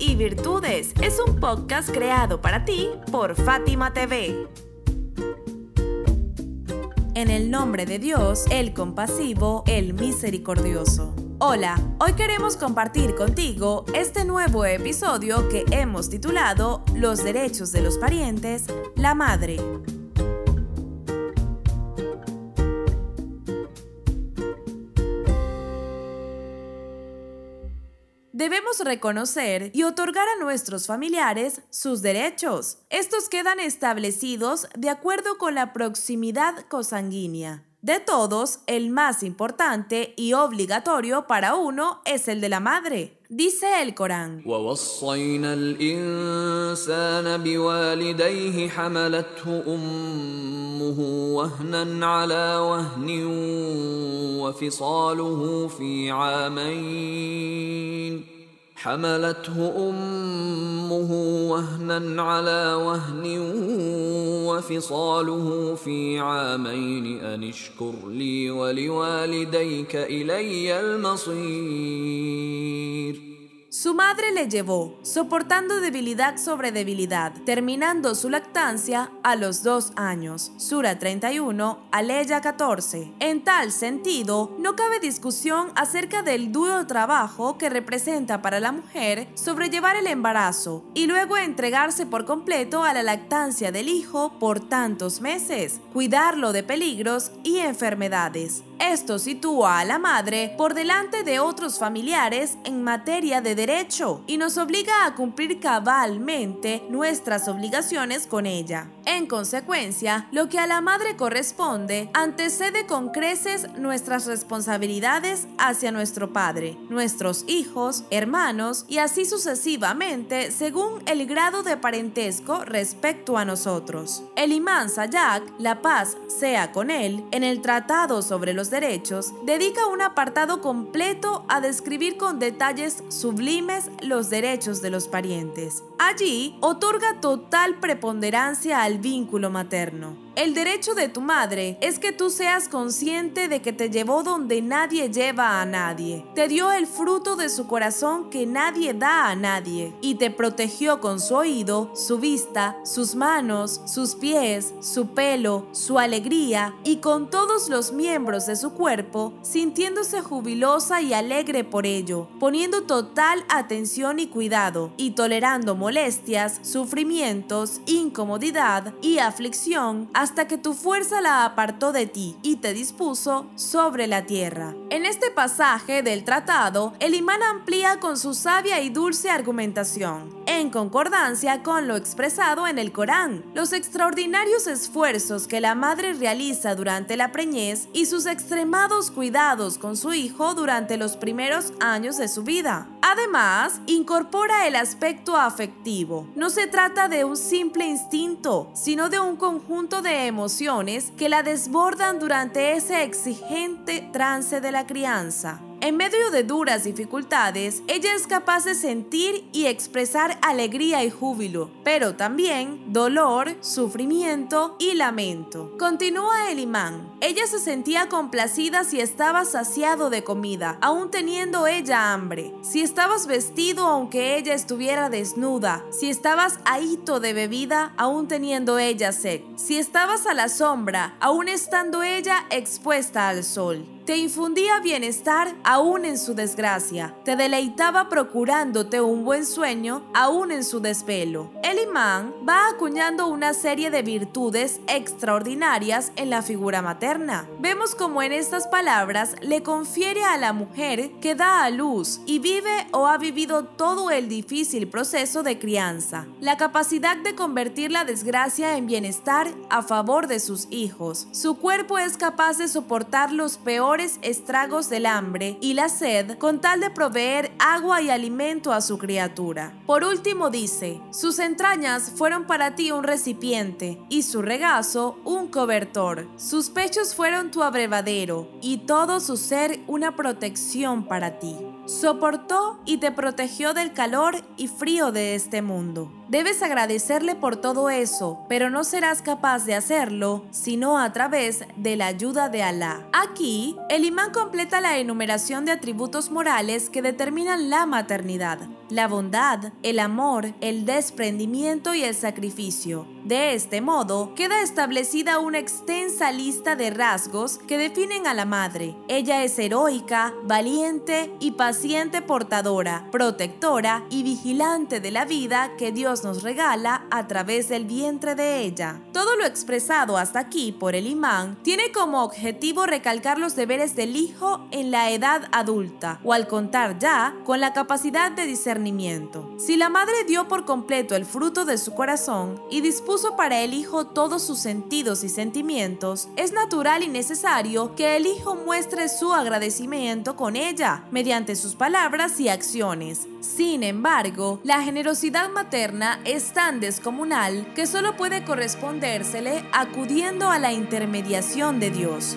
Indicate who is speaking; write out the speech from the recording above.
Speaker 1: Y Virtudes es un podcast creado para ti por Fátima TV. En el nombre de Dios, el compasivo, el misericordioso. Hola, hoy queremos compartir contigo este nuevo episodio que hemos titulado Los derechos de los parientes, la madre. Debemos reconocer y otorgar a nuestros familiares sus derechos. Estos quedan establecidos de acuerdo con la proximidad cosanguínea. De todos, el más importante y obligatorio para uno es el de la madre. Dice el Corán.
Speaker 2: حملته أمه وهنا على وهن وفصاله في عامين أن اشكر لي ولوالديك إلي المصير.
Speaker 1: Su madre le llevó, soportando debilidad sobre debilidad, terminando su lactancia a los dos años. Sura 31, Aleya 14. En tal sentido, no cabe discusión acerca del duro trabajo que representa para la mujer sobrellevar el embarazo y luego entregarse por completo a la lactancia del hijo por tantos meses, cuidarlo de peligros y enfermedades. Esto sitúa a la madre por delante de otros familiares en materia de derecho y nos obliga a cumplir cabalmente nuestras obligaciones con ella. En consecuencia, lo que a la madre corresponde antecede con creces nuestras responsabilidades hacia nuestro padre, nuestros hijos, hermanos y así sucesivamente según el grado de parentesco respecto a nosotros. El imán Sayak, la paz sea con él, en el Tratado sobre los Derechos, dedica un apartado completo a describir con detalles sublimes los derechos de los parientes. Allí otorga total preponderancia al vínculo materno. El derecho de tu madre es que tú seas consciente de que te llevó donde nadie lleva a nadie. Te dio el fruto de su corazón que nadie da a nadie. Y te protegió con su oído, su vista, sus manos, sus pies, su pelo, su alegría y con todos los miembros de su cuerpo, sintiéndose jubilosa y alegre por ello, poniendo total atención y cuidado y tolerando molestias, sufrimientos, incomodidad y aflicción hasta que tu fuerza la apartó de ti y te dispuso sobre la tierra. En este pasaje del tratado, el imán amplía con su sabia y dulce argumentación, en concordancia con lo expresado en el Corán, los extraordinarios esfuerzos que la madre realiza durante la preñez y sus extremados cuidados con su hijo durante los primeros años de su vida. Además, incorpora el aspecto afectivo. No se trata de un simple instinto, sino de un conjunto de emociones que la desbordan durante ese exigente trance de la crianza. En medio de duras dificultades, ella es capaz de sentir y expresar alegría y júbilo, pero también dolor, sufrimiento y lamento. Continúa el imán. Ella se sentía complacida si estaba saciado de comida, aún teniendo ella hambre. Si estabas vestido aunque ella estuviera desnuda. Si estabas ahito de bebida, aún teniendo ella sed. Si estabas a la sombra, aún estando ella expuesta al sol. Te infundía bienestar aún en su desgracia. Te deleitaba procurándote un buen sueño aún en su desvelo. El imán va acuñando una serie de virtudes extraordinarias en la figura materna. Vemos como en estas palabras le confiere a la mujer que da a luz y vive o ha vivido todo el difícil proceso de crianza, la capacidad de convertir la desgracia en bienestar a favor de sus hijos. Su cuerpo es capaz de soportar los peores estragos del hambre y la sed con tal de proveer agua y alimento a su criatura. Por último dice, sus entrañas fueron para ti un recipiente y su regazo un cobertor. Sus pechos fueron tu abrevadero y todo su ser una protección para ti. Soportó y te protegió del calor y frío de este mundo. Debes agradecerle por todo eso, pero no serás capaz de hacerlo sino a través de la ayuda de Alá. Aquí, el imán completa la enumeración de atributos morales que determinan la maternidad, la bondad, el amor, el desprendimiento y el sacrificio. De este modo, queda establecida una extensa lista de rasgos que definen a la madre. Ella es heroica, valiente y paciente portadora, protectora y vigilante de la vida que Dios nos regala a través del vientre de ella. Todo lo expresado hasta aquí por el imán tiene como objetivo recalcar los deberes del hijo en la edad adulta o al contar ya con la capacidad de discernimiento. Si la madre dio por completo el fruto de su corazón y dispuso para el hijo todos sus sentidos y sentimientos, es natural y necesario que el hijo muestre su agradecimiento con ella, mediante sus palabras y acciones. Sin embargo, la generosidad materna es tan descomunal que solo puede correspondérsele acudiendo a la intermediación de Dios.